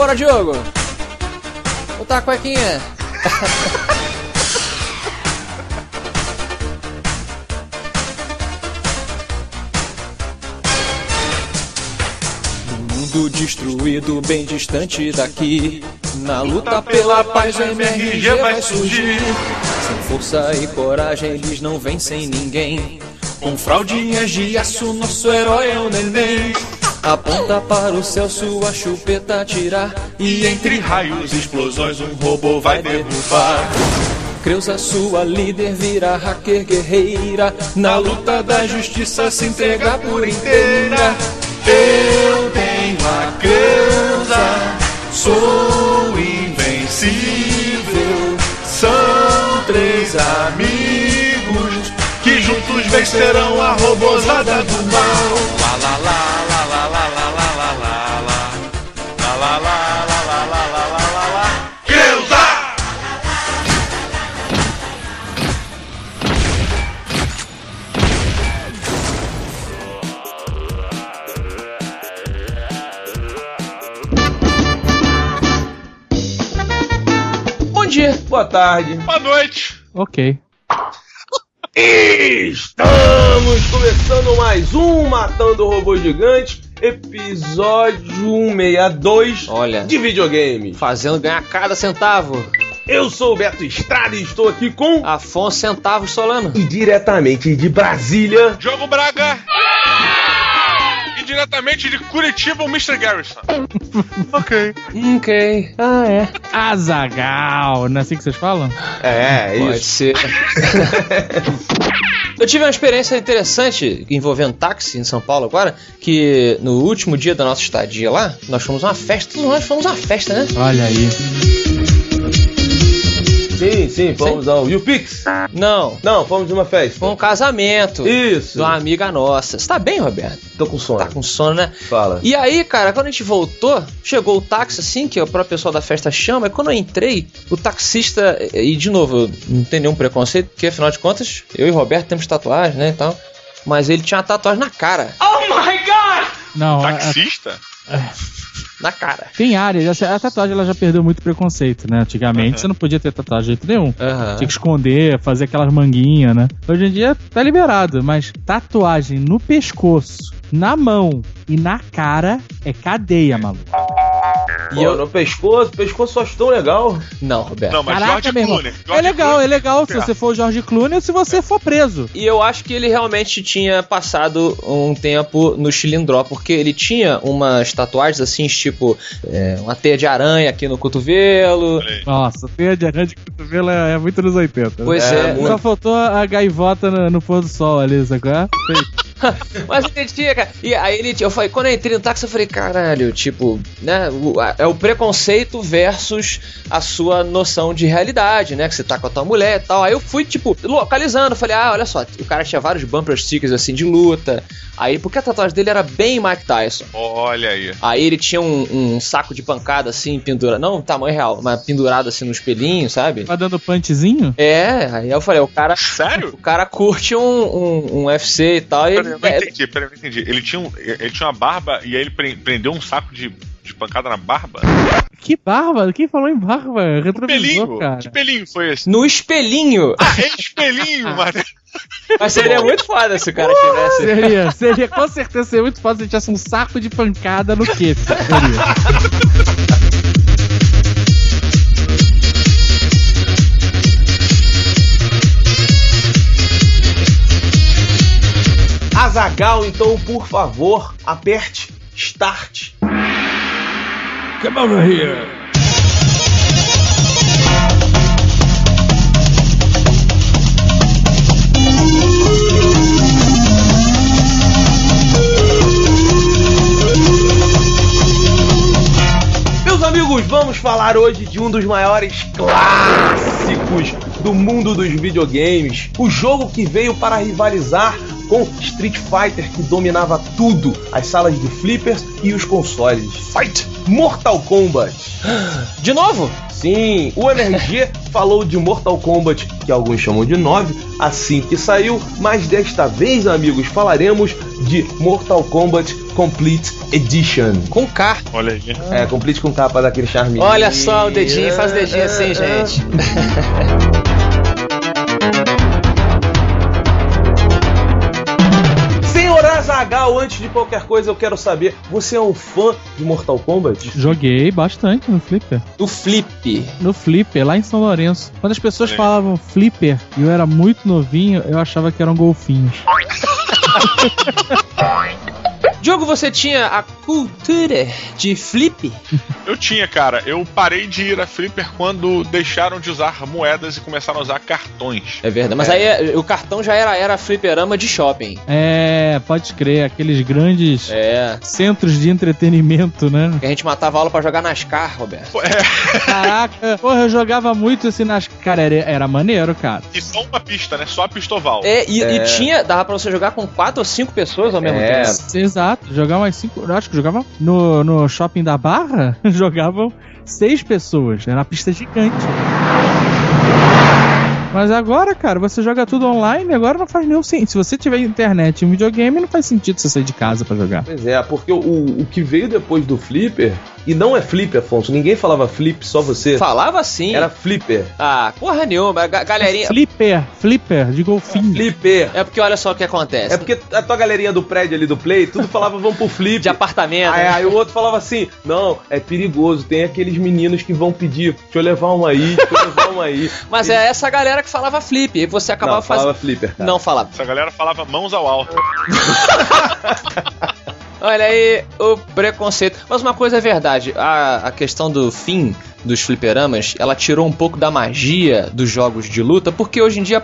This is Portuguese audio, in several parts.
Bora, Diogo! Botar a cuequinha! mundo destruído, bem distante daqui. Na luta pela paz, o MRG vai surgir. Sem força e coragem, eles não vencem ninguém. Com fraldinhas de aço, nosso herói é o neném. Aponta para o céu, sua chupeta tirar. E entre raios e explosões, um robô vai derrubar. Creuza, sua líder, vira hacker guerreira. Na luta da justiça, se entrega por inteira. Eu tenho a Creuza, sou invencível. São três amigos que juntos vencerão a robozada do mal. Lá, lá, lá, dia, boa tarde. Boa noite. Ok. Estamos começando mais um Matando Robô Gigante, episódio 162 Olha, de videogame. fazendo ganhar cada centavo. Eu sou o Beto Estrada e estou aqui com. Afonso Centavos Solano. E diretamente de Brasília, Diogo Braga. E diretamente de Curitiba, o Mr. Garrison. ok. Ok. Ah, é. Azagal, não é assim que vocês falam? é, Pode isso. ser. Eu tive uma experiência interessante envolvendo táxi em São Paulo agora, que no último dia da nossa estadia lá, nós fomos a uma festa, todos nós fomos a uma festa, né? Olha aí. Sim, sim, fomos ao YouPix. Não, Não, fomos de uma festa. foi um casamento Isso. de uma amiga nossa. Você tá bem, Roberto? Tô com sono. Tá com sono, né? Fala. E aí, cara, quando a gente voltou, chegou o táxi assim, que o próprio pessoal da festa chama, e quando eu entrei, o taxista, e de novo, não tem nenhum preconceito, porque afinal de contas, eu e o Roberto temos tatuagem, né, e tal. Mas ele tinha uma tatuagem na cara. Não, a- a- Taxista? Na cara. tem áreas. A tatuagem ela já perdeu muito preconceito, né? Antigamente Uhum. você não podia ter tatuagem de jeito nenhum. Aham. Tinha que esconder, fazer aquelas manguinhas, né? Hoje em dia tá liberado, mas tatuagem no pescoço, na mão e na cara é cadeia, maluco. E eu no pescoço, pescoço só tão legal. Não, Roberto. Não, mas Caraca, George. Clooney. É George legal, Clooney. é legal se É. você for o George Clooney ou se você for preso. E eu acho que ele realmente tinha passado um tempo no Chilindró, porque ele tinha umas tatuagens assim, tipo é, uma teia de aranha aqui no cotovelo. Nossa, teia de arranjo de cotovelo é, é muito nos 80. né? Pois É, é, muito. Só faltou a gaivota no, no pôr do sol ali, sacou? Mas ele tinha, cara. E aí ele, eu falei, quando eu entrei no táxi, eu falei, caralho, tipo, né? o- a- é o preconceito versus a sua noção de realidade, né? Que você tá com a tua mulher e tal. Aí eu fui, tipo, localizando, falei, ah, olha só, o cara tinha vários bumper stickers assim de luta. Aí, porque a tatuagem dele era bem Mike Tyson. Olha aí. Aí ele tinha um, um saco de pancada assim, pendurado, não tamanho real, mas pendurado assim no espelhinho, sabe? Tá dando punchzinho? É, aí eu falei, o cara. Sério? O cara curte um, um, um UFC e tal. E ele, eu não entendi, peraí, não entendi. Ele tinha, um, ele tinha uma barba e aí ele pre- prendeu um saco de, de pancada na barba? Que barba? Quem falou em barba? Retrovisor, pelinho? cara. Que pelinho foi esse? no espelhinho. Ah, é espelhinho, mano. Mas seria muito foda se o cara tivesse. Seria, seria, com certeza seria muito fácil se ele tivesse um saco de pancada no quê? Seria. Azagal, então, por favor, aperte Start. Come over here. Meus amigos, vamos falar hoje de um dos maiores clássicos do mundo dos videogames. O jogo que veio para rivalizar com Street Fighter, que dominava tudo, as salas de flippers e os consoles. Fight! Mortal Kombat. De novo? Sim, o MRG falou de Mortal Kombat, que alguns chamam de 9, assim que saiu, mas desta vez, amigos, falaremos de Mortal Kombat Complete Edition. Com K. Olha aí. É, Complete com capa daquele charminho. Olha só o dedinho, faz o dedinho assim, gente. Azagal, antes de qualquer coisa, eu quero saber: você é um fã de Mortal Kombat? Joguei bastante no Flipper. O Flip. No Flipper, lá em São Lourenço. Quando as pessoas aí. falavam Flipper e eu era muito novinho, eu achava que eram golfinhos. Diogo, você tinha a cultura de Flip? Eu tinha, cara. Eu parei de ir a Flipper quando deixaram de usar moedas e começaram a usar cartões. É verdade, mas aí é- o cartão já era, era fliperama de shopping. É, pode crer, aqueles grandes É. centros de entretenimento, né? Que a gente matava aula pra jogar NASCAR, Roberto. Pô, É, Caraca, porra, eu jogava muito assim nas. Cara, era, era maneiro, cara. e só uma pista, né? Só a pistoval. É, e, e É. tinha, dava pra você jogar com quatro ou cinco pessoas ao mesmo É. tempo. Exato, jogava umas cinco. Eu acho que jogava no, no shopping da Barra, jogavam seis pessoas. Era uma pista gigante. Mas agora, cara, você joga tudo online, agora não faz nenhum sentido. Se você tiver internet e um videogame, não faz sentido você sair de casa pra jogar. Pois é, porque o, o que veio depois do Flipper, e não é Flip, Afonso, ninguém falava Flip, só você. Falava assim. Era Flipper. Ah, porra nenhuma. ga- Galerinha. Flipper, flipper de golfinho. Flipper. É porque olha só o que acontece. É porque a tua galerinha do prédio ali do Play, tudo falava vamos pro Flip. De apartamento. Aí, né? aí o outro falava assim: Não, é perigoso, tem aqueles meninos que vão pedir, deixa eu levar um aí, deixa eu levar um aí. Mas é essa galera que falava flip. E você acabava Não, falava fazendo. Flipper, cara. Não falava. Essa galera falava mãos ao alto. Olha aí o preconceito. Mas uma coisa é verdade: a, a questão do fim dos fliperamas, ela tirou um pouco da magia dos jogos de luta, porque hoje em dia,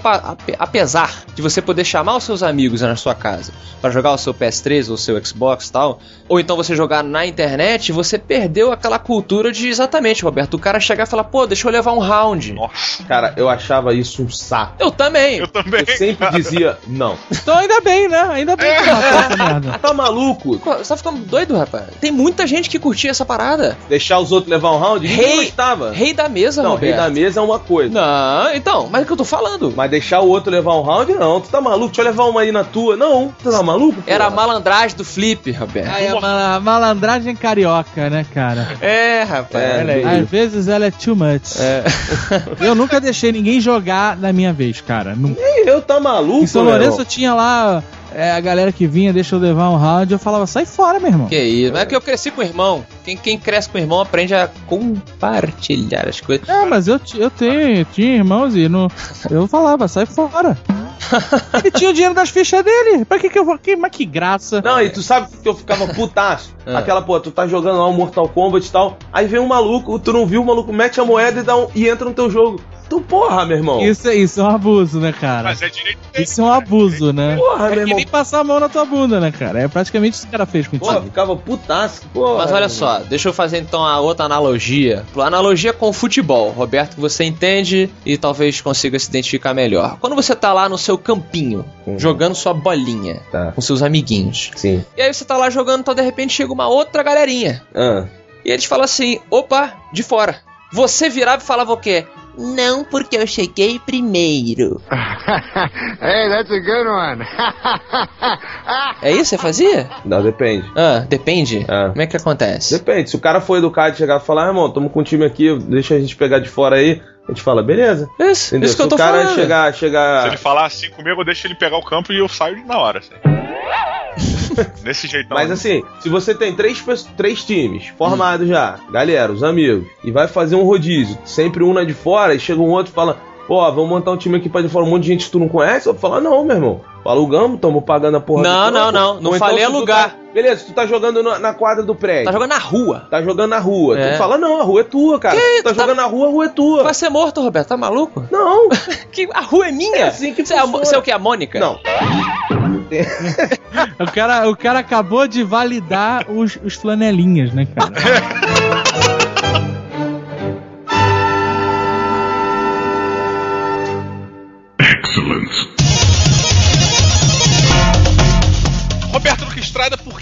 apesar de você poder chamar os seus amigos na sua casa para jogar o seu PS3 ou o seu Xbox e tal, ou então você jogar na internet, você perdeu aquela cultura de exatamente, Roberto, o cara chegar e falar, pô, deixa eu levar um round. Nossa, Cara, eu achava isso um saco. Eu também. eu também. Eu sempre dizia: Não. Então ainda bem, né? Ainda bem essa merda. Tá maluco? Você tá ficando doido, rapaz? Tem muita gente que curtia essa parada. Deixar os outros levar um round? Rei- gostava. Rei da mesa, Não, Roberto. rei da mesa é uma coisa. Não, então, mas é o que eu tô falando. Mas deixar o outro levar um round, não. Tu tá maluco? Deixa eu levar uma aí na tua. Não, tu tá maluco? Era a porra? malandragem do flip, Roberto. Aí a ma- malandragem carioca, né, cara? É, rapaz. É, aí. Às vezes ela é too much. É. Eu nunca deixei ninguém jogar na minha vez, cara. Nunca. Eu tá maluco, Em São Lourenço tinha lá é, a galera que vinha, deixa eu levar um round, eu falava, sai fora, meu irmão. Que isso, mas é que eu cresci com o irmão. Quem, quem cresce com o irmão aprende a compartilhar as coisas. É, mas eu, eu tenho, tinha irmãos e no, eu falava, sai fora. Ele tinha o dinheiro das fichas dele. Pra que que eu vou? Que, mas que graça. Não, e tu sabe que eu ficava putaço? Ah. Aquela, pô, tu tá jogando lá um Mortal Kombat e tal, aí vem um maluco, tu não viu, o maluco mete a moeda e, dá um, e entra no teu jogo. Tu, porra, meu irmão. Isso, é- isso é um abuso, né, cara? Mas é direito dele. Isso é um abuso, né? Porra, É meu que irmão. nem passar a mão na tua bunda, né, cara? É praticamente isso que o cara fez contigo. Porra, ficava putaço. Porra, Mas olha só, deixa eu fazer então a outra analogia. Analogia com o futebol, Roberto, que você entende e talvez consiga se identificar melhor. Quando você tá lá no seu campinho, Uhum. jogando sua bolinha Tá. com seus amiguinhos. Sim. E aí você tá lá jogando, então de repente chega uma outra galerinha. Ah. E eles falam assim: opa, de fora. Você virava e falava o quê? Não, porque eu cheguei primeiro. hey, that's a good one. É isso que você fazia? Não, depende. Ah, depende. Ah. Como é que acontece? Depende. Se o cara for educado e chegar e falar, ah, irmão, tamo com um time aqui, deixa a gente pegar de fora aí, a gente fala, beleza. Isso, Entendeu? isso que Se eu tô o cara falando. chegar, chegar. Se ele falar assim comigo, eu deixo ele pegar o campo e eu saio na hora. Assim. Desse jeitão. Mas assim, se você tem três, três times formados já, galera, os amigos, e vai fazer um rodízio, sempre um na de fora, e chega um outro e fala, pô, vamos montar um time aqui pra de fora, um monte de gente que tu não conhece, eu vou falar, não, meu irmão. Alugamos, tamo pagando a porra Não, do não, campo. não, não Ou falei alugar. tá- beleza, tu tá jogando na, na quadra do prédio. Tá jogando na rua. Tá jogando na rua. É. Tu fala, não, a rua é tua, cara. Que? Tu tá Tu tá- jogando na rua, a rua é tua. Vai ser morto, Roberto, tá maluco? Não, Que a rua é minha? É assim que você, é funciona. você é o que? A Mônica? não. O cara, o cara acabou de validar os, os flanelinhas, né, cara?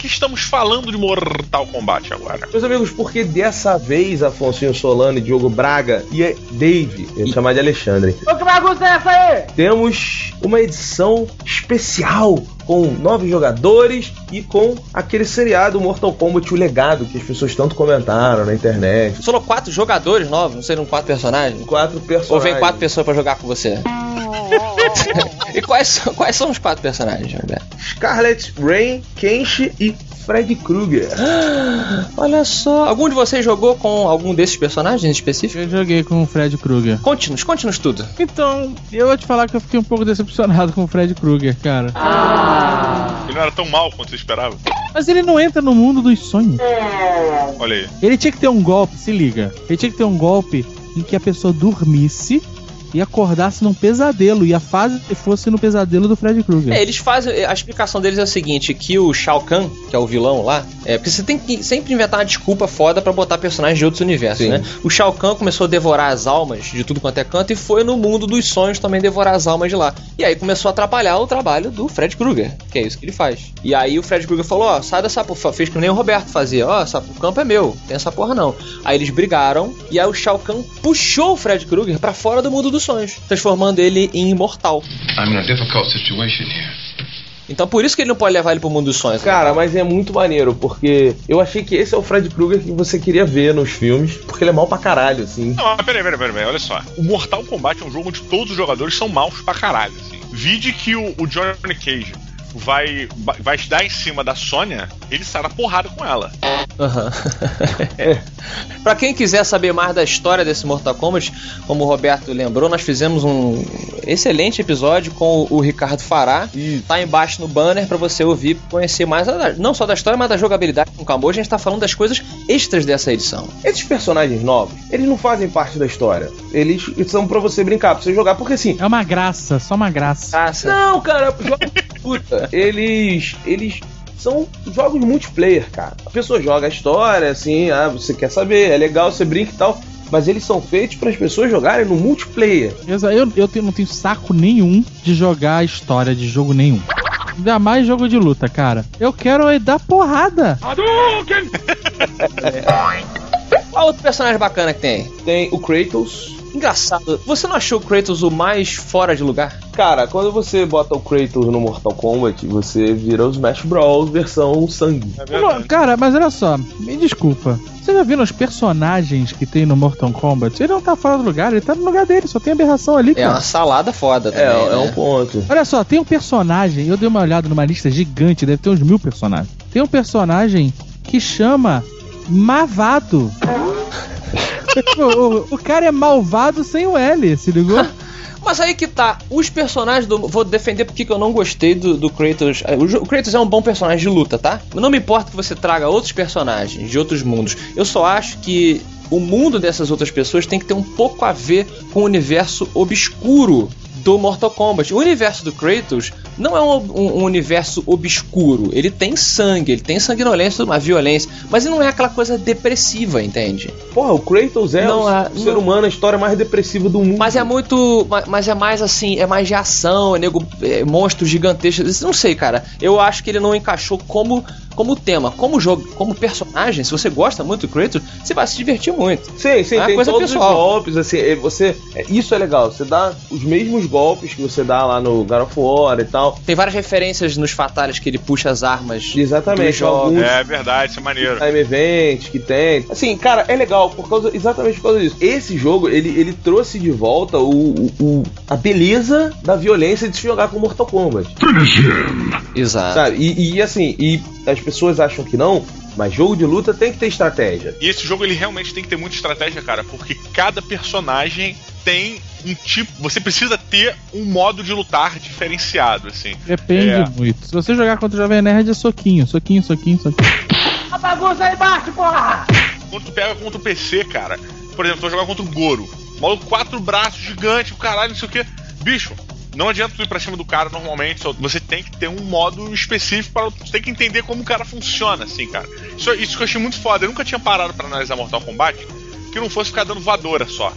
que estamos falando de Mortal Kombat agora? Meus amigos, porque dessa vez Afonso Solano e Diogo Braga e Dave, eu chamar de Alexandre. Ô, que bagunça é essa aí? Temos uma edição especial com novos jogadores e com aquele seriado Mortal Kombat O Legado que as pessoas tanto comentaram na internet. Foram quatro jogadores novos, não seriam quatro personagens? Quatro personagens. Ou vem quatro pessoas pra jogar com você? E quais são, quais são os quatro personagens, Roberto? Scarlet, Rain, Kenshi e Fred Krueger. Olha só. Algum de vocês jogou com algum desses personagens em específico? Eu joguei com o Fred Krueger. Conte-nos, conte-nos tudo. Então, eu vou te falar que eu fiquei um pouco decepcionado com o Fred Krueger, cara. Ele não era tão mal quanto você esperava. Mas ele não entra no mundo dos sonhos. Olha aí. Ele tinha que ter um golpe, se liga. Ele tinha que ter um golpe em que a pessoa dormisse e acordasse num pesadelo. E a fase fosse no pesadelo do Fred Krueger. É, eles fazem. A explicação deles é o seguinte: que o Shao Kahn, que é o vilão lá, é porque você tem que sempre inventar uma desculpa foda pra botar personagens de outros universos, Sim. né? O Shao Kahn começou a devorar as almas de tudo quanto é canto e foi no mundo dos sonhos também devorar as almas de lá. E aí começou a atrapalhar o trabalho do Fred Krueger, que é isso que ele faz. E aí o Fred Krueger falou: Ó, sai dessa porra. Fez que nem o Roberto fazia: Ó, essa- o campo é meu, tem essa porra não. Aí eles brigaram e aí o Shao Kahn puxou o Fred Krueger pra fora do mundo dos transformando ele em imortal. I'm in a difficult situation here. Então por isso que ele não pode levar ele pro mundo dos sonhos. né? Cara, mas é muito maneiro, porque eu achei que esse é o Fred Krueger que você queria ver nos filmes, porque ele é mal pra caralho, assim. Não, mas peraí, peraí, peraí, peraí, olha só. O Mortal Kombat é um jogo onde todos os jogadores são maus pra caralho, assim. Vide que o, o Johnny Cage vai, vai dar em cima da Sônia, ele sai na porrada com ela. Aham. pra quem quiser saber mais da história desse Mortal Kombat, como o Roberto lembrou, nós fizemos um excelente episódio com o Ricardo Fará. Tá embaixo no banner pra você ouvir, conhecer mais, a- não só da história, mas da jogabilidade com o Cambô. A gente tá falando das coisas extras dessa edição. Esses personagens novos, eles não fazem parte da história. Eles são pra você brincar, pra você jogar, porque assim. É uma graça, só uma graça. Caça. Não, cara, jogos de luta, eles. Eles são jogos multiplayer, cara. A pessoa joga a história, assim, ah, você quer saber, é legal, você brinca e tal. Mas eles são feitos para as pessoas jogarem no multiplayer. Eu, eu tenho- não tenho saco nenhum de jogar a história de jogo nenhum. Ainda mais jogo de luta, cara. Eu quero é dar porrada. Qual outro personagem bacana que tem? Tem o Kratos. Engraçado, você não achou o Kratos o mais fora de lugar? Cara, quando você bota o Kratos no Mortal Kombat, você vira o Smash Bros. versão sangue. É não- cara, mas olha só, me desculpa. Você já viu os personagens que tem no Mortal Kombat? Ele não tá fora do lugar, ele tá no lugar dele, só tem aberração ali, É cara. uma salada foda É, também. é né? um ponto. Olha só, tem um personagem, eu dei uma olhada numa lista gigante, deve ter uns mil personagens. Tem um personagem que chama Mavado. o, o- cara é malvado sem o L, se ligou? Mas aí que tá, os personagens do. Vou defender porque que eu não gostei do, do Kratos. É, o Kratos é um bom personagem de luta, tá? Não me importa que você traga outros personagens de outros mundos. Eu só acho que o mundo dessas outras pessoas tem que ter um pouco a ver com o universo obscuro do Mortal Kombat. O universo do Kratos não é um, um- um universo obscuro. Ele tem sangue, ele tem sanguinolência, uma violência, mas ele não é aquela coisa depressiva, entende? Porra, o Kratos é Não, o é- ser não- humano, a história mais depressiva do mundo. Mas é muito. ma- Mas é mais assim, é mais de ação, é nego. É, monstros gigantescos. Não sei, cara. Eu acho que ele não encaixou como, como tema. Como jogo, como personagem, se você gosta muito do Kratos, você vai se divertir muito. Sim, sim, É tem coisa todos pessoal. os golpes, assim, você, é, isso é legal, você dá os mesmos golpes que você dá lá no God of War e tal. Tem várias referências nos Fatales que ele puxa as armas. Exatamente, alguns É verdade, isso é maneiro. time events que tem. Assim, cara, é legal por causa exatamente por causa disso. Esse jogo, ele, ele trouxe de volta o, o- o- a beleza da violência de se jogar com Mortal Kombat. Exato. Sabe? E, e, assim, e as pessoas acham que não, mas jogo de luta tem que ter estratégia. E esse jogo ele realmente tem que ter muita estratégia, cara, porque cada personagem tem um tipo. Você precisa ter um modo de lutar diferenciado, assim. Depende É. muito. Se você jogar contra o Jovem Nerd, é soquinho, soquinho, soquinho, soquinho. A bagunça aí embaixo, porra! Quando tu pega contra o PC, cara, por exemplo, tu vai jogar contra o Goro. Maluco, quatro braços, gigante, o caralho, não sei o que. Bicho, não adianta tu ir pra cima do cara normalmente, só- você tem que ter um modo específico para tu tem que entender como o cara funciona, assim, cara. Isso, isso que eu achei muito foda. Eu nunca tinha parado pra analisar Mortal Kombat que não fosse ficar dando voadora só.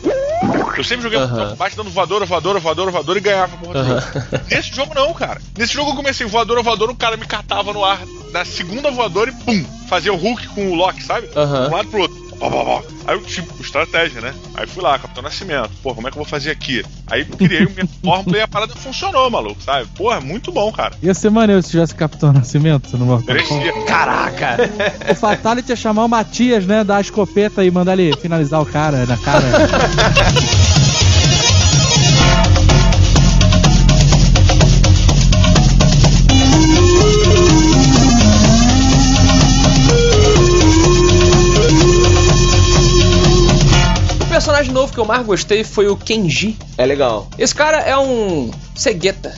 Eu sempre joguei uhum. baixo dando voadora, voadora, voadora, voadora e ganhava porra jogo. Nesse jogo não, cara. Nesse jogo eu comecei voadora, voadora, o cara me catava no ar na segunda voadora e pum! Fazia o Hulk com o Loki, sabe? De um lado pro outro. Pá, pá, pá. Aí eu, tipo, estratégia, né? Aí fui lá, Capitão Nascimento. Pô, como é que eu vou fazer aqui? Aí criei minha fórmula e a parada funcionou, maluco, sabe? Porra, muito bom, cara. Ia ser maneiro se tivesse Capitão Nascimento no Mortal Kombat. Merecia. Caraca! O Fatality ia chamar o Matias, né? Dar a escopeta e mandar ele finalizar o cara na cara. novo que eu mais gostei foi o Kenji. É legal. Esse cara é um cegueta.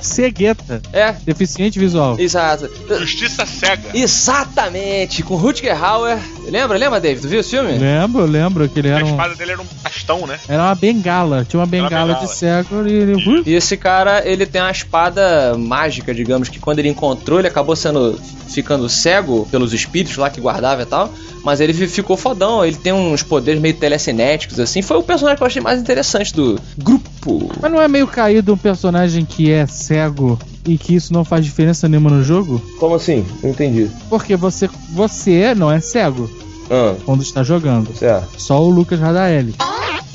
Cegueta. É, Deficiente visual. exato. Justiça cega. Exatamente, com Rutger Hauer. Lembra, lembra, David? Tu viu esse filme? Lembro, lembro que ele A era um. espada dele era um bastão, né? Era uma bengala. Tinha uma bengala, bengala. de cego e ele. uh, E esse cara, ele tem uma espada mágica, digamos, que quando ele encontrou, ele acabou sendo ficando cego pelos espíritos lá que guardava e tal. Mas ele fi- ficou fodão, ele tem uns poderes meio telecinéticos, assim. Foi o personagem que eu achei mais interessante do grupo. Mas não é meio caído um personagem que é cego e que isso não faz diferença nenhuma no jogo? Como assim? Não entendi. Porque você, você não é cego Ah, quando está jogando. certo. Só o Lucas Radaeli.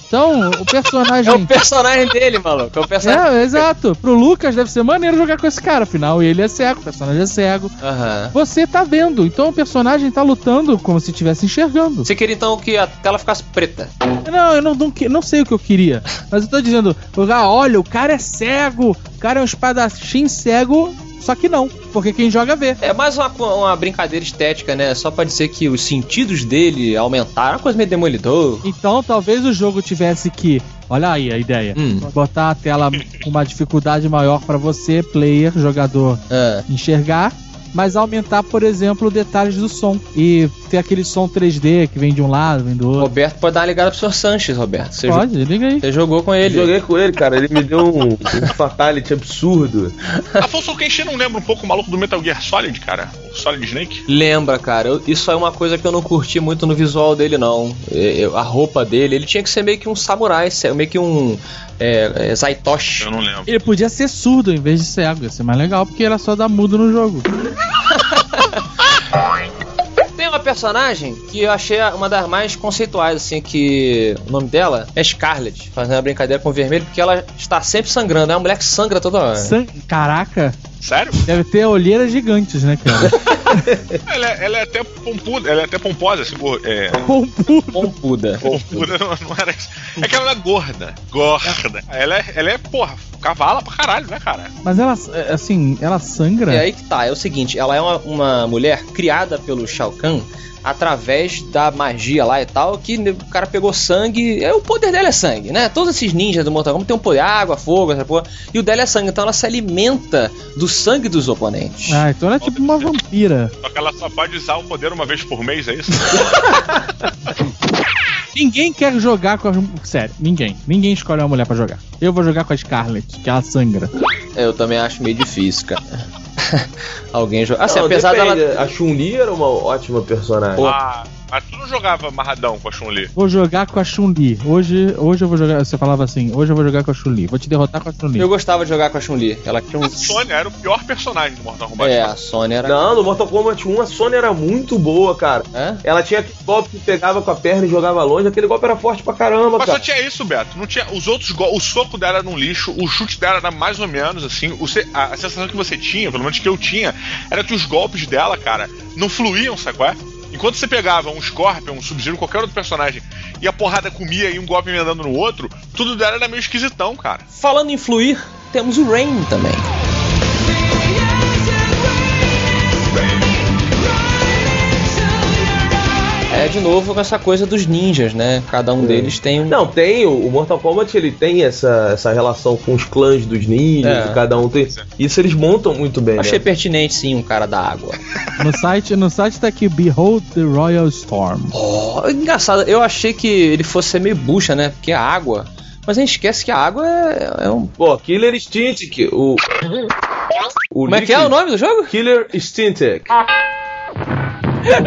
Então, o É o personagem. personagem dele, maluco. É o personagem. É, exato. Pro Lucas deve ser maneiro jogar com esse cara. Afinal, ele é cego, o personagem é cego. Aham. Você tá vendo, então o personagem tá lutando como se estivesse enxergando. Você queria então que a tela ficasse preta? Não, eu não, não, não sei o que eu queria. Mas eu tô dizendo, ah, olha, o cara é cego, o cara é um espadachim cego, só que não, porque quem joga vê. É mais uma, uma brincadeira estética, né? Só pra dizer que os sentidos dele aumentaram. Uma coisa meio demolidor. Então talvez o jogo tivesse que. Olha aí a ideia. Hum. Botar a tela com uma dificuldade maior pra você, player, jogador, Ah, enxergar. Mas aumentar, por exemplo, detalhes do som. E ter aquele som 3D que vem de um lado, vem do outro. Roberto pode dar uma ligada pro Sr. Sanches, Roberto. Você, Pode, liga aí. você jogou com ele. Joguei com ele, cara. Ele me deu um, um fatality absurdo. Afonso Kenshi não lembra um pouco o maluco do Metal Gear Solid, cara? Solid Snake? Lembra, cara, eu- isso é uma coisa que eu não curti muito no visual dele, não. Eu- a roupa dele, ele tinha que ser meio que um samurai, meio que um é, é, Zaitoshi. Eu não lembro. Ele podia ser surdo em vez de cego. Ia ser mais legal, porque era só dar mudo no jogo. Personagem que eu achei uma das mais conceituais, assim, que o nome dela é Scarlet, fazendo uma brincadeira com o vermelho, porque ela está sempre sangrando, é uma mulher que sangra toda hora. San- Caraca, Sério? deve ter olheiras gigantes, né, cara? Ela, é- ela é até pompuda, ela é até pomposa, assim, é. Pompu. Pompuda. Pompuda não, não era isso. É que ela é gorda. Gorda. Ela é, ela é, porra, cavala pra caralho, né, cara? Mas ela, é, assim, ela sangra? E aí que tá, é o seguinte, ela é uma, uma mulher criada pelo Shao Kahn através da magia lá e tal, que o cara pegou sangue, é, o poder dela é sangue, né? Todos esses ninjas do Mortal Kombat tem um poder, água, fogo, essa porra, e o dela é sangue, então ela se alimenta do sangue dos oponentes. Ah, então ela é tipo uma vampira. Só que ela só pode usar o poder uma vez por mês, é isso? Ninguém quer jogar com a. Sério, ninguém. Ninguém escolhe uma mulher pra jogar. Eu vou jogar com a Scarlet, que ela sangra. Eu também acho meio difícil, cara. Alguém joga. Assim, Não, apesar depende. dela. A Chun-Li era uma ótima personagem. ah, mas tu não jogava amarradão com a Chun-Li. Vou jogar com a Chun-Li. Hoje, hoje eu vou jogar. Você falava assim, hoje eu vou jogar com a Chun-Li. Vou te derrotar com a Chun-Li. Eu gostava de jogar com a Chun-Li. Ela tinha um. A Sônia era o pior personagem do Mortal Kombat. É, a Sônia era. Não, no Mortal Kombat 1 a Sônia era muito boa, cara. É? Ela tinha aquele golpe que pegava com a perna e jogava longe. Aquele golpe era forte pra caramba, Mas só cara. tinha isso, Beto. Não tinha os outros go- O soco dela era um lixo, o chute dela era mais ou menos assim. O a sensação que você tinha, pelo menos que eu tinha, era que os golpes dela, cara, não fluíam, sabe qual é? Enquanto você pegava um Scorpion, um Sub-Zero, qualquer outro personagem, e a porrada comia e um golpe emendando no outro, tudo dela era meio esquisitão, cara. Falando em fluir, temos o Rain também. É de novo com essa coisa dos ninjas, né? Cada um deles tem um. Não, tem. O Mortal Kombat ele tem essa, essa relação com os clãs dos ninjas, É. e cada um tem. Isso eles montam muito bem, Achei né? pertinente sim um cara da água. No site, no site tá aqui Behold the Royal Storm. Oh, engraçado, eu achei que ele fosse ser meio bucha, né? Porque a água. Mas a gente esquece que a água é, é um. Pô, Killer Instinct, que o. o Como é que é o nome do jogo? Killer Instinct.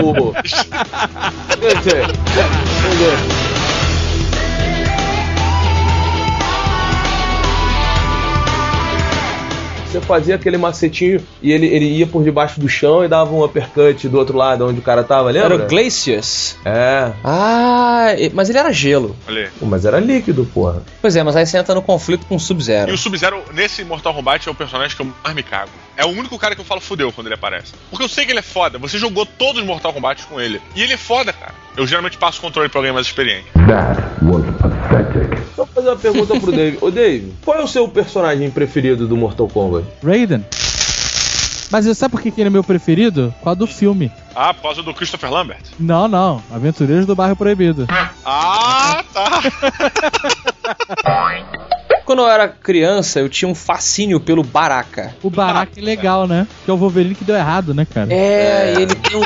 O... Instinct. Você fazia aquele macetinho e ele, ele ia por debaixo do chão e dava um uppercut do outro lado onde o cara tava, lembra? Era o Glacius. É, Ah, e- mas ele era gelo. Olha. Pô, mas era líquido, porra. Pois é, mas aí você entra no conflito com o E Sub-Zero. o Sub-Zero, nesse Mortal Kombat, é o personagem que eu mais me cago. É o único cara que eu falo fudeu quando ele aparece. Porque eu sei que ele é foda. Você jogou todos os Mortal Kombat com ele. E ele é foda, cara. Eu geralmente passo o controle pra alguém mais experiente. Só fazer uma pergunta pro Dave. Ô Dave, qual é o seu personagem preferido do Mortal Kombat? Raiden. Mas você sabe por que ele é meu preferido? Qual do filme? Ah, por causa do Christopher Lambert. Não, não. Aventureiros do Bairro Proibido. Ah, tá. Quando eu era criança, eu tinha um fascínio pelo Baraka. O Baraka é legal, né? Que é o Wolverine que deu errado, né, cara? É, e ele tem um,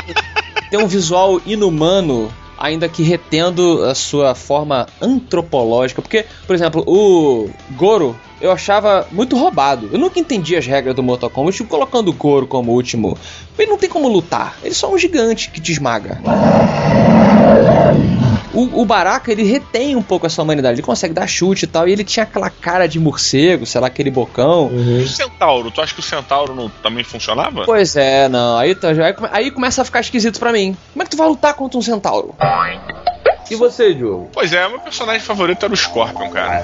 tem um visual inumano, ainda que retendo a sua forma antropológica. Porque, por exemplo, o Goro eu achava muito roubado. Eu nunca entendi as regras do Mortal Kombat, tipo, colocando o Goro como último. Ele não tem como lutar, ele é só um gigante que te esmaga. O, o Baraka, ele retém um pouco essa humanidade, ele consegue dar chute e tal, e ele tinha aquela cara de morcego, sei lá, aquele bocão. E o Centauro? Tu acha que o Centauro não, também funcionava? Pois é, não. Aí, tá- aí, aí começa a ficar esquisito pra mim. Como é que tu vai lutar contra um centauro? E você, Diogo? Pois é, meu personagem favorito era o Scorpion, cara.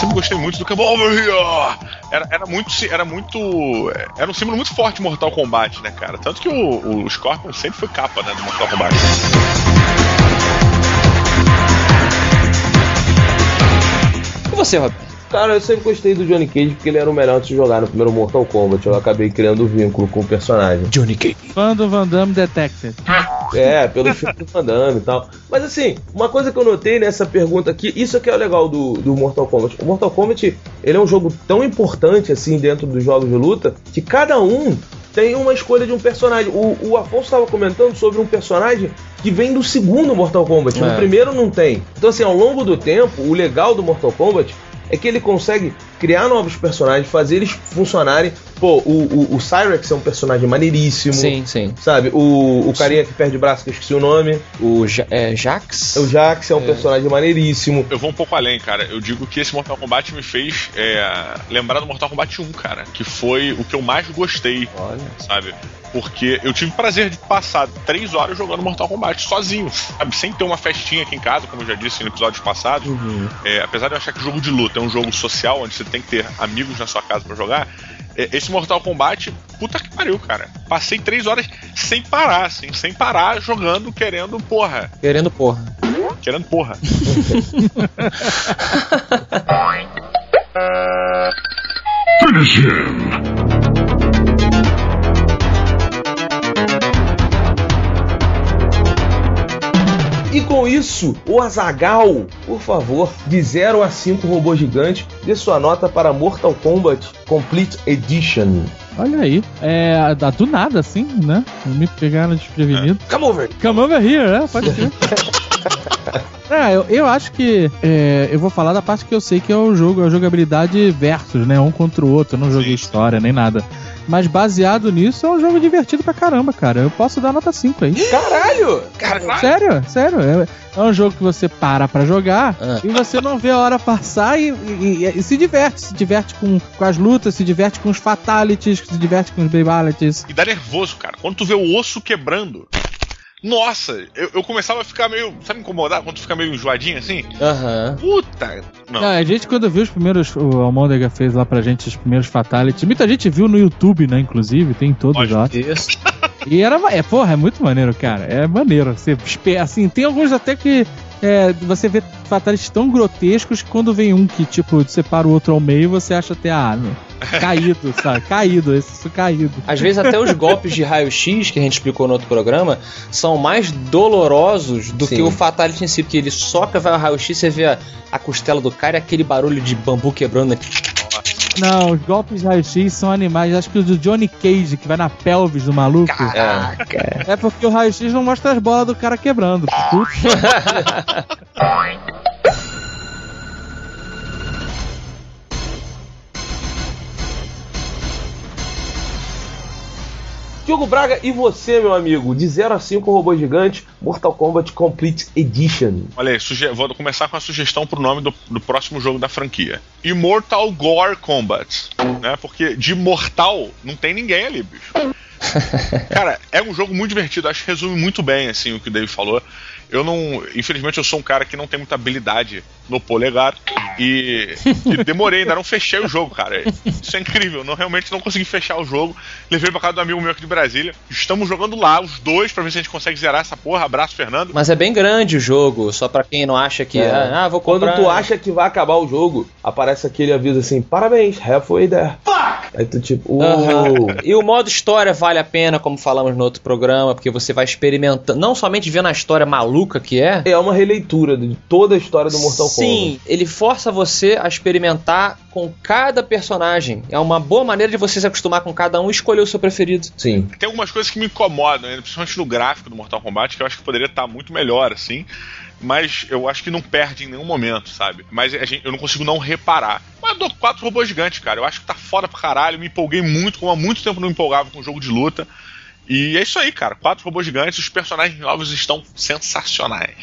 Sempre gostei muito do Come Over Here! Era, era muito. Era muito. Era um símbolo muito forte de Mortal Kombat, né, cara? Tanto que o, o Scorpion sempre foi capa, né, do Mortal Kombat. E você, Roberto? Cara, eu sempre gostei do Johnny Cage porque ele era o melhor de se jogar no primeiro Mortal Kombat. Eu acabei criando um vínculo com o personagem. Johnny Cage. Fã do Van Damme Detected. É, pelo filme do Van Damme e tal. Mas assim, uma coisa que eu notei nessa pergunta aqui, isso aqui é o legal do, do Mortal Kombat. O Mortal Kombat, ele é um jogo tão importante assim dentro dos jogos de luta, que cada um tem uma escolha de um personagem. O, o Afonso estava comentando sobre um personagem que vem do segundo Mortal Kombat. No É. primeiro não tem. Então assim, ao longo do tempo, o legal do Mortal Kombat é que ele consegue criar novos personagens, fazer eles funcionarem. Pô, o, o, o Cyrex é um personagem maneiríssimo. Sim, sim. Sabe, o, o carinha que perde o braço, que eu esqueci o nome. O ja é, Jax? O Jax é um personagem maneiríssimo. Eu vou um pouco além, cara. Eu digo que esse Mortal Kombat me fez é, lembrar do Mortal Kombat 1, cara. Que foi o que eu mais gostei, Olha. sabe? Porque eu tive o prazer de passar três horas jogando Mortal Kombat sozinho, sabe? Sem ter uma festinha aqui em casa, como eu já disse em episódios passados. É, apesar de eu achar que jogo de luta é um jogo social, onde você tem que ter amigos na sua casa pra jogar. é, Esse Mortal Kombat, puta que pariu, cara. Passei três horas sem parar, assim, sem parar, jogando, querendo porra. Querendo porra. Querendo porra. E com isso, o Azagal, por favor, de 0 a 5 robô gigante, dê sua nota para Mortal Kombat Complete Edition. Olha aí. É, do nada, assim, né? Me pegaram desprevenido. Come over. Come over here, né? Pode ser. É, eu, eu acho que é, eu vou falar da parte que eu sei que é o jogo, a jogabilidade versus, né? Um contra o outro. Eu não joguei história nem nada. Mas baseado nisso, é um jogo divertido pra caramba, cara. Eu posso dar nota 5 aí. Caralho! Sério, sério. É, é um jogo que você para pra jogar Ah. e você não vê a hora passar e, e- e- e se diverte. Se diverte com, com as lutas, se diverte com os fatalities, se diverte com os babalities. E dá nervoso, cara. Quando tu vê o osso quebrando. Nossa, eu, eu começava a ficar meio. Sabe incomodar? Quando tu fica meio enjoadinho assim? Aham. Puta! Não. Não, a gente quando viu os primeiros, o Almôndega fez lá pra gente os primeiros fatalities, muita gente viu no YouTube, né, inclusive, tem todos Lógico. lá. Isso. E era, é, porra, é muito maneiro, cara, é maneiro, você, assim, tem alguns até que é, você vê fatalities tão grotescos que quando vem um que, tipo, separa o outro ao meio, você acha até, ah, meu, caído, sabe, caído, isso caído. Às vezes até os golpes de raio-x que a gente explicou no outro programa são mais dolorosos do Sim. que o Fatality em si, porque ele soca, vai ao raio-x, você vê a, a costela do cara e aquele barulho de bambu quebrando. Não, os golpes de raio-x são animais, acho que o do Johnny Cage, que vai na pelvis do maluco, Caraca. é porque o raio-x não mostra as bolas do cara quebrando. Puta Diogo Braga, e você, meu amigo? De 0 a 5 robô gigante, Mortal Kombat Complete Edition. Olha aí, vou começar com a sugestão pro nome do, do próximo jogo da franquia. Immortal Gore Combat. Né? Porque de mortal não tem ninguém ali, bicho. Cara, é um jogo muito divertido. Acho que resume muito bem assim o que o Dave falou. Eu não. Infelizmente, eu sou um cara que não tem muita habilidade no polegar. E, e demorei, ainda não fechei o jogo, cara. Isso é incrível. Não, realmente não consegui fechar o jogo. Levei pra casa do amigo meu aqui de Brasília. Estamos jogando lá, os dois, pra ver se a gente consegue zerar essa porra. Abraço, Fernando. Mas é bem grande o jogo, só pra quem não acha que. É. Ah, vou Quando comprar. tu acha que vai acabar o jogo, aparece aquele aviso assim: parabéns, halfway there. Aí tu tipo, uou. E o modo história vale a pena, como falamos no outro programa, porque você vai experimentando, não somente vendo a história maluca que é. É uma releitura de toda a história do Mortal Kombat. Sim, ele força você a experimentar com cada personagem. É uma boa maneira de você se acostumar com cada um e escolher o seu preferido. Sim. Tem algumas coisas que me incomodam, principalmente no gráfico do Mortal Kombat, que eu acho que poderia estar muito melhor, assim. Mas eu acho que não perde em nenhum momento, sabe? Mas a gente- eu não consigo não reparar. Mas eu dou quatro robôs gigantes, cara. Eu acho que tá foda pra caralho. Me empolguei muito, como há muito tempo não me empolgava com jogo de luta. E é isso aí, cara. Quatro robôs gigantes, os personagens novos estão sensacionais.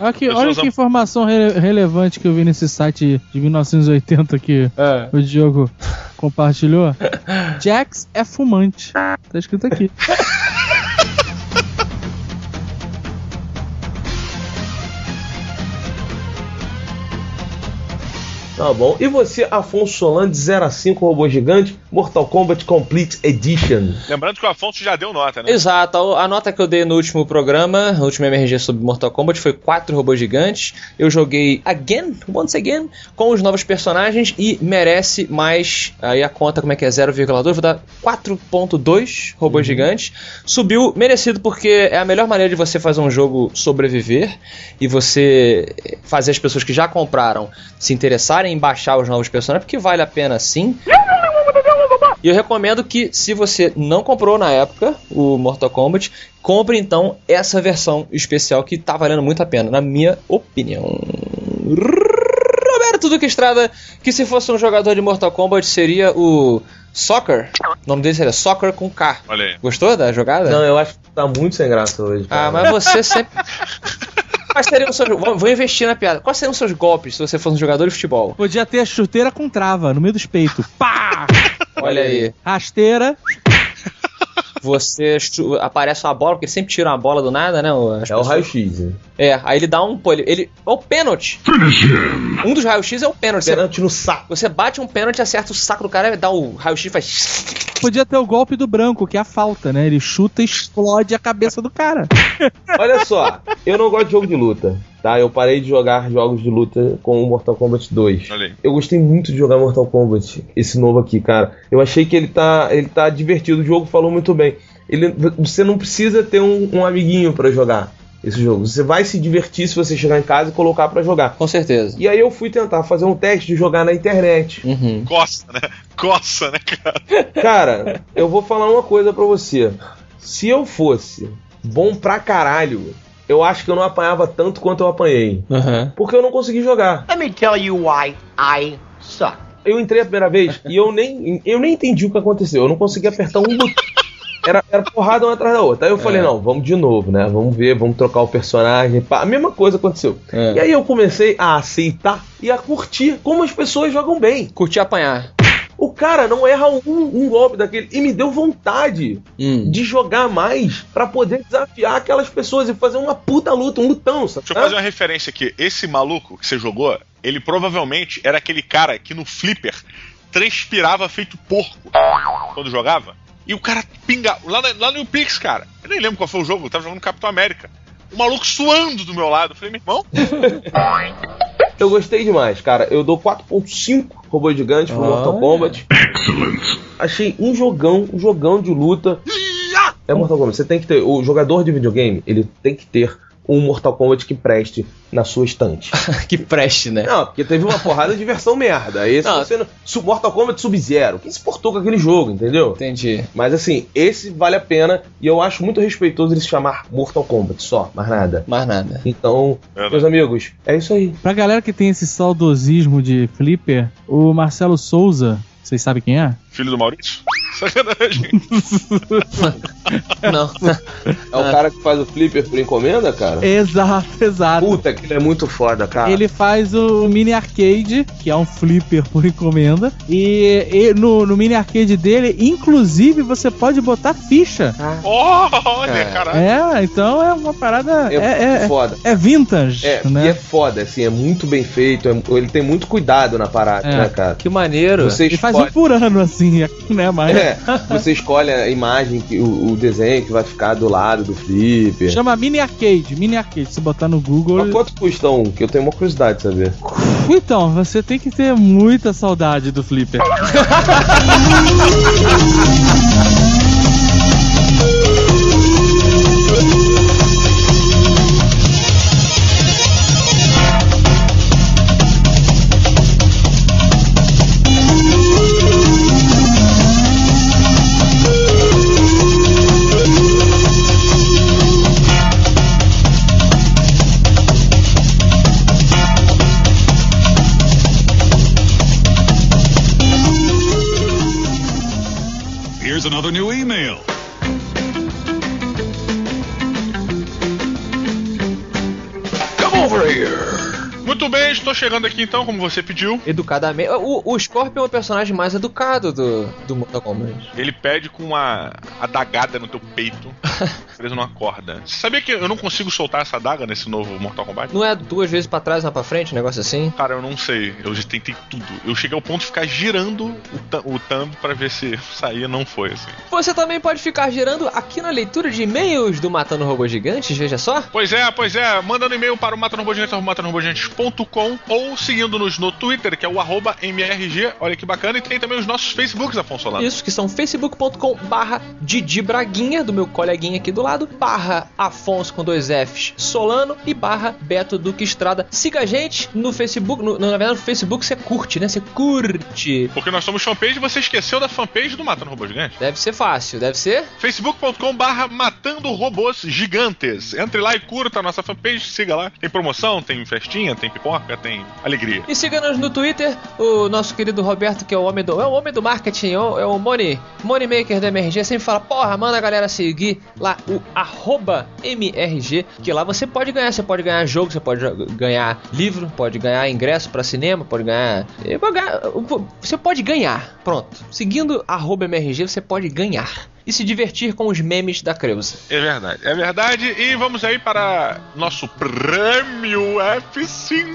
Aqui, Pessoas olha que informação rele- relevante que eu vi nesse site de 1980 que o Diogo compartilhou. Jax é fumante. Tá escrito aqui. Tá bom. E você, Afonso Solano, de 0 a 5 robô gigante, Mortal Kombat Complete Edition. Lembrando que o Afonso já deu nota, né? Exato, a a nota que eu dei no último programa, no último MRG sobre Mortal Kombat, foi 4 robôs gigantes. Eu joguei again, once again, com os novos personagens e merece mais. Aí a conta, como é que é? 0,2, vou dar 4,2 robôs gigantes. Subiu merecido porque é a melhor maneira de você fazer um jogo sobreviver e você fazer as pessoas que já compraram se interessarem em baixar os novos personagens, porque vale a pena sim. E eu recomendo que, se você não comprou na época o Mortal Kombat, compre então essa versão especial que tá valendo muito a pena, na minha opinião. Roberto Duque Estrada, que se fosse um jogador de Mortal Kombat seria o Soccer. O nome dele seria Soccer com K. Olha aí. Gostou da jogada? Não, eu acho que tá muito sem graça hoje. Ah, cara. mas você sempre. Quais seriam os seus. Vou investir na piada. Quais seriam os seus golpes se você fosse um jogador de futebol? Podia ter a chuteira com trava no meio dos peitos. Pá! Olha aí. Rasteira. Você aparece uma bola, porque ele sempre tira uma bola do nada, né? as É o pessoas- raio-x. né? É, aí ele dá um. Pô, ele, ele. É o pênalti. Um dos raios-x é o pênalti. Você, Pênalti no saco. você bate um pênalti, acerta o saco do cara, dá o raio-x e faz. Podia ter o golpe do branco, que é a falta, né? Ele chuta e explode a cabeça do cara. Olha só, eu não gosto de jogo de luta, tá? Eu parei de jogar jogos de luta com o Mortal Kombat 2. Olha aí. Eu gostei muito de jogar Mortal Kombat, esse novo aqui, cara. Eu achei que ele tá, ele tá divertido, o jogo falou muito bem. Ele, você não precisa ter um, um amiguinho pra jogar esse jogo. Você vai se divertir se você chegar em casa e colocar pra jogar. Com certeza. E aí eu fui tentar fazer um teste de jogar na internet. Uhum. Coça, né? Coça, né, cara? Cara, eu vou falar uma coisa pra você. Se eu fosse bom pra caralho, eu acho que eu não apanhava tanto quanto eu apanhei. Uhum. Porque eu não consegui jogar. Let me tell you why I suck. Eu entrei a primeira vez e eu nem, eu nem entendi o que aconteceu. Eu não consegui apertar um botão. Era, era porrada uma atrás da outra. Aí eu falei, É. não, vamos de novo, né? Vamos ver, vamos trocar o personagem. A mesma coisa aconteceu. É. E aí eu comecei a aceitar e a curtir como as pessoas jogam bem. Curti apanhar. O cara não erra um, um golpe daquele. E me deu vontade Hum. de jogar mais pra poder desafiar aquelas pessoas e fazer uma puta luta, um lutão, sabe? Deixa eu fazer uma referência aqui. Esse maluco que você jogou, ele provavelmente era aquele cara que no flipper transpirava feito porco quando jogava. E o cara pinga. Lá, na- lá no Pix, cara. Eu nem lembro qual foi o jogo, eu tava jogando Capitão América. O maluco suando do meu lado. Eu falei, meu irmão, Eu gostei demais, cara. Eu dou 4.5 robôs gigantes pro Olha. Mortal Kombat. Achei um jogão, um jogão de luta. É Mortal Kombat. Você tem que ter. O jogador de videogame, ele tem que ter um Mortal Kombat que preste na sua estante. que preste, né? Não, porque teve uma porrada de versão merda. Esse Não. você não. Su- Mortal Kombat Sub-Zero. Quem se portou com aquele jogo, entendeu? Entendi. Mas assim, esse vale a pena e eu acho muito respeitoso ele se chamar Mortal Kombat só, mais nada. Mais nada. Então, Verdade. meus amigos, é isso aí. Pra galera que tem esse saudosismo de flipper, o Marcelo Souza, vocês sabem quem é? Filho do Maurício? Sacanagem. Não. É o cara que faz o flipper por encomenda, cara? Exato, exato. Puta, que ele é muito foda, cara. Ele faz o mini arcade, que é um flipper por encomenda. E, e no, no mini arcade dele, inclusive, você pode botar ficha. Oh, olha, É. caralho. É, então é uma parada. É, É, é, foda. é vintage, É, né? e é foda, assim, é muito bem feito. é- ele tem muito cuidado na parada, É. né, cara? Que maneiro. Você Ele faz um por ano, assim, né? Mas é, você escolhe a imagem, que, o, o desenho que vai ficar do lado do flipper. chama mini arcade. Mini arcade. Se botar no Google. Mas quanto custa um? Que eu tenho uma curiosidade de saber. Então, você tem que ter muita saudade do flipper. Muito bem, estou chegando aqui então, como você pediu. Educadamente. O, o Scorpion é o personagem mais educado do, do Mortal Kombat. Ele pede com uma adagada no teu peito, preso numa corda. Você sabia que eu não consigo soltar essa adaga nesse novo Mortal Kombat? Não é duas vezes pra trás, uma pra frente, um negócio assim? Cara, eu não sei. Eu já tentei tudo. Eu cheguei ao ponto de ficar girando o, o thumb pra ver se saía, não foi assim. Você também pode ficar girando aqui na leitura de e-mails do Matando Robôs Gigantes, veja só. Pois é, pois é. Mandando e-mail para o matanorobogigantes.com ou seguindo-nos no Twitter, que é o arroba MRG. Olha que bacana. E tem também os nossos Facebooks, Afonso Solano. Isso, que são facebook.com barra Didi Braguinha, do meu coleguinha aqui do lado, barra Afonso com dois Fs Solano e barra Beto Duque Estrada. Siga a gente no Facebook, no, na verdade no Facebook você curte, né? Você curte. Porque nós somos fanpage e você esqueceu da fanpage do Matando Robôs Gigantes. Deve ser fácil, deve ser? facebook.com barra Matando Robôs Gigantes. Entre lá e curta a nossa fanpage, siga lá. Tem promoção, tem festinha, tem pipoca, tem alegria. E siga-nos no Twitter, o nosso querido Roberto, que é o homem do, é o homem do marketing, é o, é o Money, Money Maker da MRG, sempre fala, porra, manda a galera seguir lá o arroba MRG, que lá você pode ganhar, você pode ganhar jogo, você pode ganhar livro, pode ganhar ingresso pra cinema, pode ganhar, você pode ganhar, pronto. Seguindo arroba MRG, você pode ganhar. E se divertir com os memes da Creuza. É verdade, é verdade. E vamos aí para nosso prêmio F5.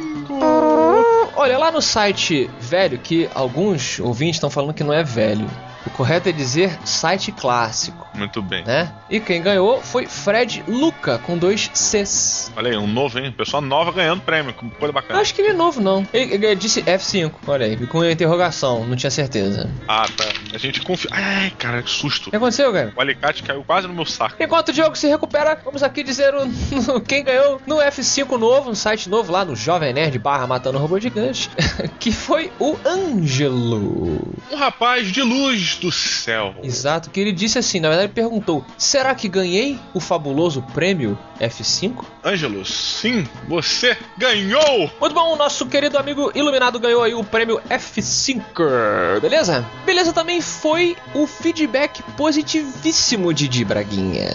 Olha, lá no site velho, que alguns ouvintes estão falando que não é velho. O correto é dizer site clássico, Muito bem. né? E quem ganhou foi Fred Luca, com dois Cs. Olha aí, um novo, hein? Pessoa nova ganhando prêmio, coisa bacana. Acho que ele é novo, não. Ele, ele disse F5, olha aí, com interrogação, não tinha certeza. Ah, tá. A gente confia. Ai, cara, que susto. O que aconteceu, cara? O alicate caiu quase no meu saco. Enquanto o Diogo se recupera, vamos aqui dizer o, quem ganhou no F5 novo, no site novo lá no Jovem Nerd barra Matando Robô Gigante, que foi o Ângelo. Um rapaz de luz do céu. Exato, que ele disse assim, na verdade ele perguntou: Será que ganhei o fabuloso prêmio F5? Ângelo, sim, você ganhou! Muito bom, o nosso querido amigo Iluminado ganhou aí o prêmio F5, beleza? Beleza também foi o feedback positivíssimo de Di Braguinha.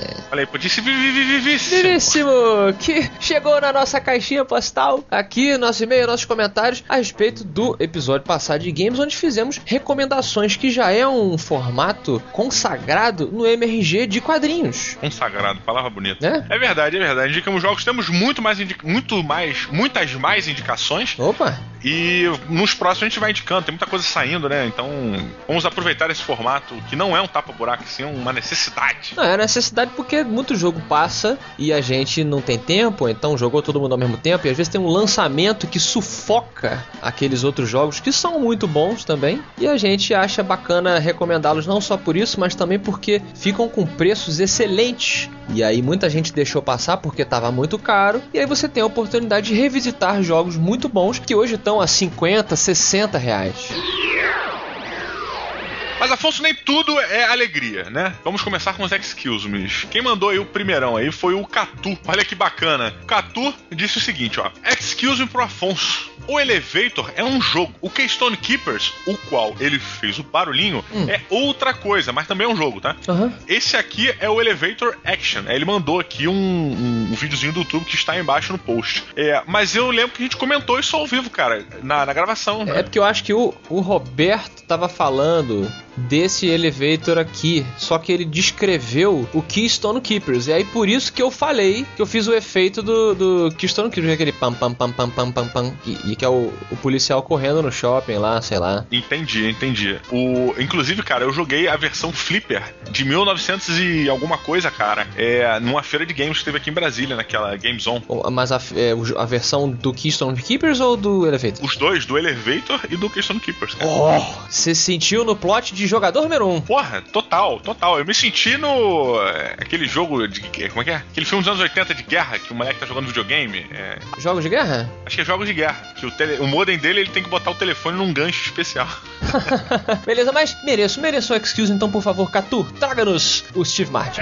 Ser vivíssimo. Belíssimo! Que chegou na nossa caixinha postal, aqui, nosso e-mail, nossos comentários, a respeito do episódio passado de games, onde fizemos recomendações, que já é um formato consagrado no MRG de quadrinhos. Consagrado, palavra bonita. Né? É verdade, é verdade. Indicamos jogos, temos muito mais, muito mais, muitas mais indicações. Opa! E nos próximos a gente vai indicando, tem muita coisa saindo, né? Então vamos aproveitar esse formato que não é um tapa-buraco, sim, é uma necessidade. Não, é necessidade porque muito jogo passa e a gente não tem tempo, então jogou todo mundo ao mesmo tempo, e às vezes tem um lançamento que sufoca aqueles outros jogos que são muito bons também, e a gente acha bacana recomendá-los não só por isso, mas também porque ficam com preços excelentes. E aí muita gente deixou passar porque estava muito caro, e aí você tem a oportunidade de revisitar jogos muito bons que hoje estão a 50, 60 reais. Mas, Afonso, nem tudo é alegria, né? Vamos começar com os excuse me. Quem mandou aí o primeirão aí foi o Catu. Olha que bacana. Catu disse o seguinte, ó. Excuse me pro Afonso. O Elevator é um jogo. O Keystone Keepers, o qual ele fez o barulhinho, é outra coisa, mas também é um jogo, tá? Aham. Esse aqui é o Elevator Action. Ele mandou aqui um, um, um videozinho do YouTube que está aí embaixo no post. É, mas eu lembro que a gente comentou isso ao vivo, cara, na, na gravação. É porque eu acho que o, o Roberto tava falando desse elevator aqui, só que ele descreveu o Keystone Keepers. E aí por isso que eu falei que eu fiz o efeito do, do Keystone Keepers, aquele pam pam pam pam pam pam pam, e, e que é o, o policial correndo no shopping lá, sei lá. Entendi, entendi. O, inclusive, cara, eu joguei a versão Flipper de 1900 e alguma coisa, cara, é, numa feira de games que teve aqui em Brasília, naquela Game Zone. Mas a, é, a versão do Keystone Keepers ou do elevator? Os dois, do Elevator e do Keystone Keepers, cara. Oh, você sentiu no plot de jogador número 1. Um. Porra, total, total. Eu me senti no. é, aquele jogo de. Como é que é? Aquele filme dos anos 80 de guerra que o moleque tá jogando videogame. É, Jogos de guerra? acho que é jogos de guerra. Que o, tele, o modem dele ele tem que botar o telefone num gancho especial. Beleza, mas mereço, mereço o excuse, então por favor, Catu, traga-nos o Steve Martin.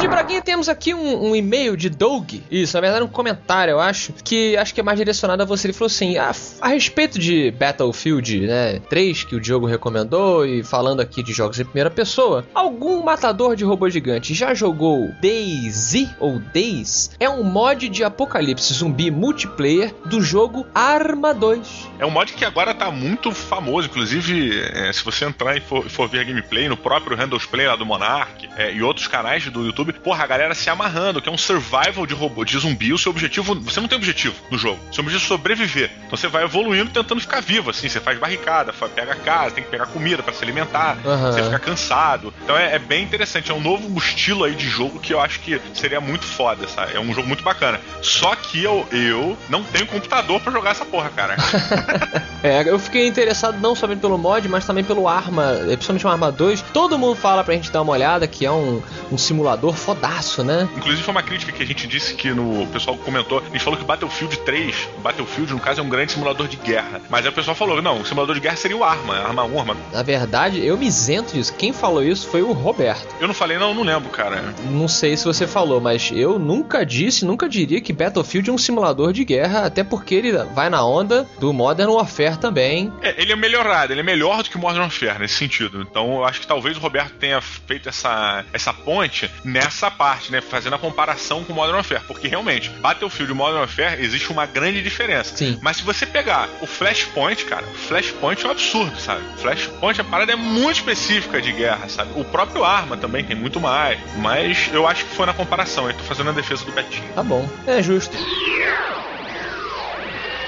De Braguinha temos aqui um, um e-mail de Doug. Isso, na verdade um comentário, eu acho, que acho que é mais direcionado a você. Ele falou assim: a, a respeito de Battlefield, né, 3 que o Diogo recomendou e falando aqui de jogos em primeira pessoa, algum matador de robô gigante já jogou DayZ ou Days? É um mod de apocalipse zumbi multiplayer do jogo Arma 2. É um mod que agora tá muito famoso, inclusive, é, se você entrar e for, for ver gameplay no próprio Randall's Play lá do Monarch é, e outros canais do YouTube, porra, a galera se amarrando, que é um survival de robô, de zumbi. O seu objetivo, você não tem objetivo no jogo. O seu objetivo é sobreviver. Então você vai evoluindo tentando ficar vivo, assim. Você faz barricada, pega casa, tem que pegar comida pra se alimentar, Aham. você fica cansado. Então é, é bem interessante. É um novo estilo aí de jogo que eu acho que seria muito foda, sabe? É um jogo muito bacana. Só que eu, eu não tenho computador pra jogar essa porra, cara. É, eu fiquei interessado não somente pelo mod, mas também pelo Arma, principalmente o Arma 2. Todo mundo fala pra gente dar uma olhada, que é um, um simulador fodaço, né? Inclusive foi uma crítica que a gente disse que no o pessoal comentou, a gente falou que Battlefield 3, Battlefield no caso é um grande simulador de guerra. Mas aí o pessoal falou, não, o simulador de guerra seria o Arma, Arma 1, Arma. Na verdade, eu me isento disso. Quem falou isso foi o Roberto. Eu não falei, não, não lembro, cara. Não sei se você falou, mas eu nunca disse, nunca diria que Battlefield é um simulador de guerra, até porque ele vai na onda do Modern Warfare também. É, ele é melhorado, ele é melhor do que Modern Warfare nesse sentido. Então eu acho que talvez o Roberto tenha feito essa, essa ponte nessa parte, né? Fazendo a comparação com Modern Warfare. Porque realmente, Battlefield e Modern Warfare existe uma grande diferença. Sim. Mas se você pegar o Flashpoint, cara, o Flashpoint é um absurdo, sabe? Flashpoint, a parada é muito específica de guerra, sabe? O próprio Arma também tem muito mais. Mas eu acho que foi na comparação. Eu tô fazendo a defesa do Betinho. Tá bom, é justo.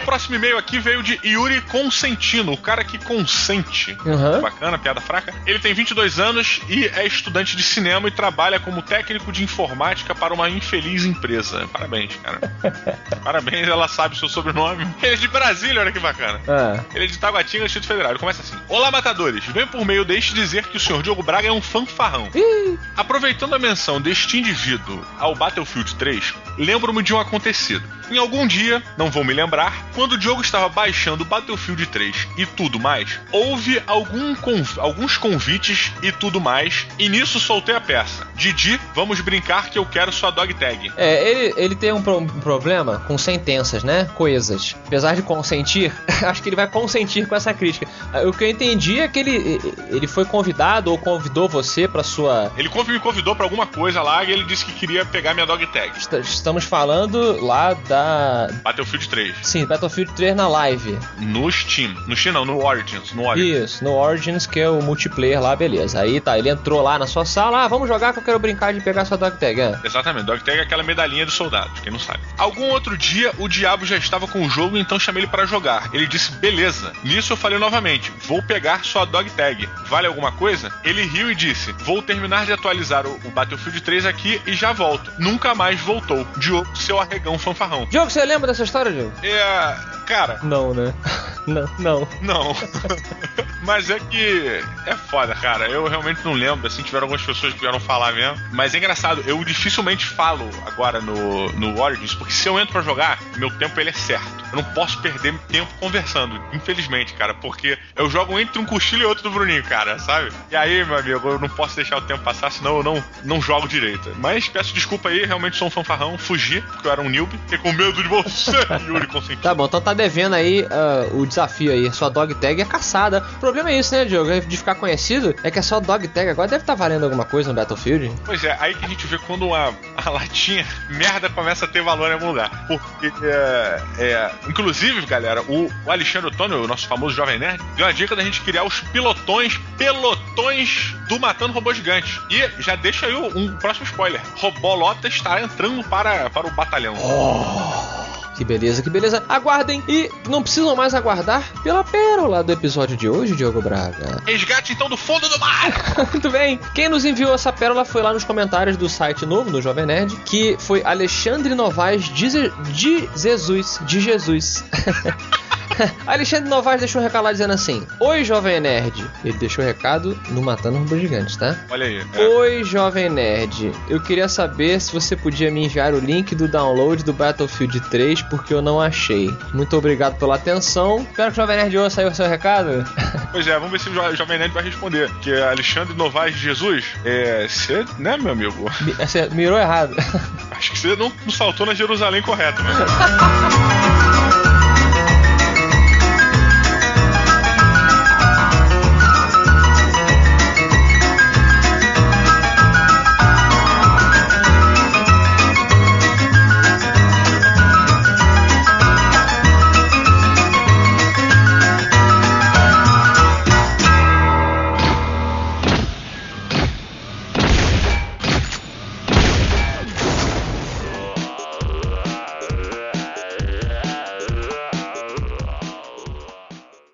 O próximo e-mail aqui veio de Yuri Consentino, o cara que consente. Aham. Bacana, piada fraca. Ele tem 22 anos e é estudante de cinema e trabalha como técnico de informática para uma infeliz empresa. Parabéns, cara. Parabéns, ela sabe o seu sobrenome. Ele é de Brasília, olha que bacana. Ah, Ele é de Taguatinga, Distrito Federal. Ele começa assim: Olá, matadores. Venho por meio deste dizer que o senhor Diogo Braga é um fanfarrão. Aproveitando a menção deste indivíduo ao Battlefield 3, lembro-me de um acontecido. Em algum dia, não vou me lembrar, quando o Diogo estava baixando Battlefield 3 e tudo mais, houve algum conv- alguns convites e tudo mais, e nisso soltei a peça. Didi, vamos brincar que eu quero sua dog tag. É, ele, ele tem um, pro- um problema com sentenças, né? Coisas. Apesar de consentir, acho que ele vai consentir com essa crítica. Ah, O que eu entendi é que ele, ele foi convidado ou convidou você pra sua. Ele me convidou pra alguma coisa lá e ele disse que queria pegar minha dog tag. Est- Estamos falando lá da. Battlefield 3. Sim, Battlefield 3 na live. No Steam. No Steam não, no Origins. No Origins. Isso, no Origins, que é o multiplayer lá, beleza. Aí tá, ele entrou lá na sua sala, ah, vamos jogar que eu quero brincar de pegar sua dog tag. É. Exatamente, dog tag é aquela medalhinha dos soldados, quem não sabe. Algum outro dia o diabo já estava com o jogo, então chamei ele para jogar. Ele disse, beleza. Nisso eu falei novamente, vou pegar sua dog tag. Vale alguma coisa? Ele riu e disse, vou terminar de atualizar o, o Battlefield 3 aqui e já volto. Nunca mais voltou. Diogo, seu arregão fanfarrão. Diogo, você lembra dessa história, Diogo? É. Cara, Não, né? não, não. não. Mas é que é foda, cara. Eu realmente não lembro, assim, tiveram algumas pessoas que vieram falar mesmo. Mas é engraçado, eu dificilmente falo agora no, no Origins, porque se eu entro pra jogar, meu tempo ele é certo. Eu não posso perder tempo conversando, infelizmente, cara, porque eu jogo entre um cochilo e outro do Bruninho, cara, sabe? E aí, meu amigo, eu não posso deixar o tempo passar, senão eu não, não jogo direito. Mas peço desculpa aí, realmente sou um fanfarrão, fugi, porque eu era um newbie, fiquei com medo de você, Yuri Consentido. Tá bom, então tá devendo aí uh, o desafio aí. Sua dog tag é caçada. O problema é isso, né, Diogo? É De ficar conhecido é que a sua dog tag agora deve estar valendo alguma coisa no Battlefield. Pois é, aí que a gente vê quando a, a latinha merda começa a ter valor em algum lugar. Porque, é, é, inclusive, galera, o, Alexandre Otônio, o nosso famoso Jovem Nerd, deu a dica da gente criar os pilotões, pelotões do Matando Robô Gigante. E já deixa aí um próximo spoiler. Robolota está entrando para, para o batalhão. Que beleza, que beleza. Aguardem e não precisam mais aguardar pela pérola do episódio de hoje, Diogo Braga. Resgate então do fundo do mar! Muito bem. Quem nos enviou essa pérola foi lá nos comentários do site novo, do Jovem Nerd, que foi Alexandre Novaes de, de Jesus. De Jesus. Alexandre Novaes deixou um recado lá dizendo assim: Oi, Jovem Nerd. Ele deixou o recado no Matando Robôs Gigantes, tá? Olha aí. é. Oi, Jovem Nerd. Eu queria saber se você podia me enviar o link do download do Battlefield 3, porque eu não achei. Muito obrigado pela atenção. Espero que o Jovem Nerd ouça aí o seu recado. Pois é, vamos ver se o Jo- Jovem Nerd vai responder. Que é Alexandre Novaes de Jesus, é. Você, né, meu amigo? Mi- Você mirou errado. Acho que você não, não saltou na Jerusalém correta, né?